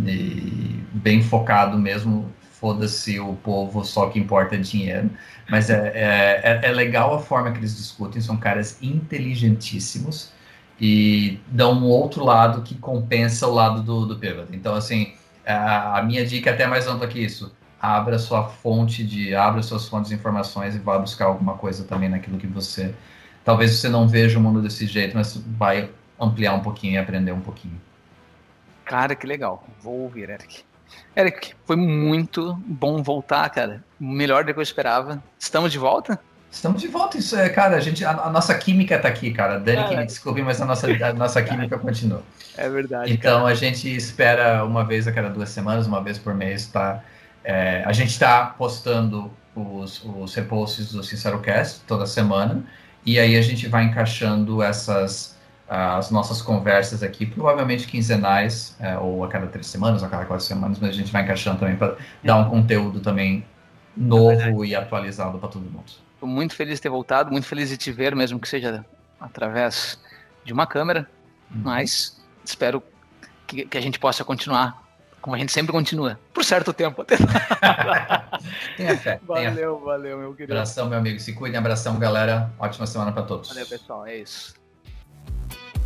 e, bem focado mesmo. Foda-se o povo, só que importa dinheiro. Mas é, é, é, é legal a forma que eles discutem, são caras inteligentíssimos e dão um outro lado que compensa o lado do, do pivot. Então, assim, a, a minha dica é até mais ampla que isso abra sua fonte de, abra suas fontes de informações e vá buscar alguma coisa também naquilo que você, talvez você não veja o mundo desse jeito, mas vai ampliar um pouquinho e aprender um pouquinho. Cara, que legal. Vou ouvir, Eric. Eric, foi muito bom voltar, cara. Melhor do que eu esperava. Estamos de volta? Estamos de volta, isso é, cara, a, gente, a, a nossa química tá aqui, cara. Dani que me desculpe, mas a nossa, a nossa química continua. É verdade. Então cara. a gente espera uma vez a cada duas semanas, uma vez por mês, tá? É, a gente está postando os, os reposts do CinceroCast toda semana, e aí a gente vai encaixando essas as nossas conversas aqui, provavelmente quinzenais, é, ou a cada três semanas, ou a cada quatro semanas, mas a gente vai encaixando também para dar um conteúdo também novo é e atualizado para todo mundo. Estou muito feliz de ter voltado, muito feliz de te ver, mesmo que seja através de uma câmera, uhum. mas espero que, que a gente possa continuar como a gente sempre continua, por certo tempo. tenha fé. Valeu, tenha valeu, meu querido. Abração, meu amigo. Se cuidem, abração, galera. Ótima semana para todos. Valeu, pessoal. É isso.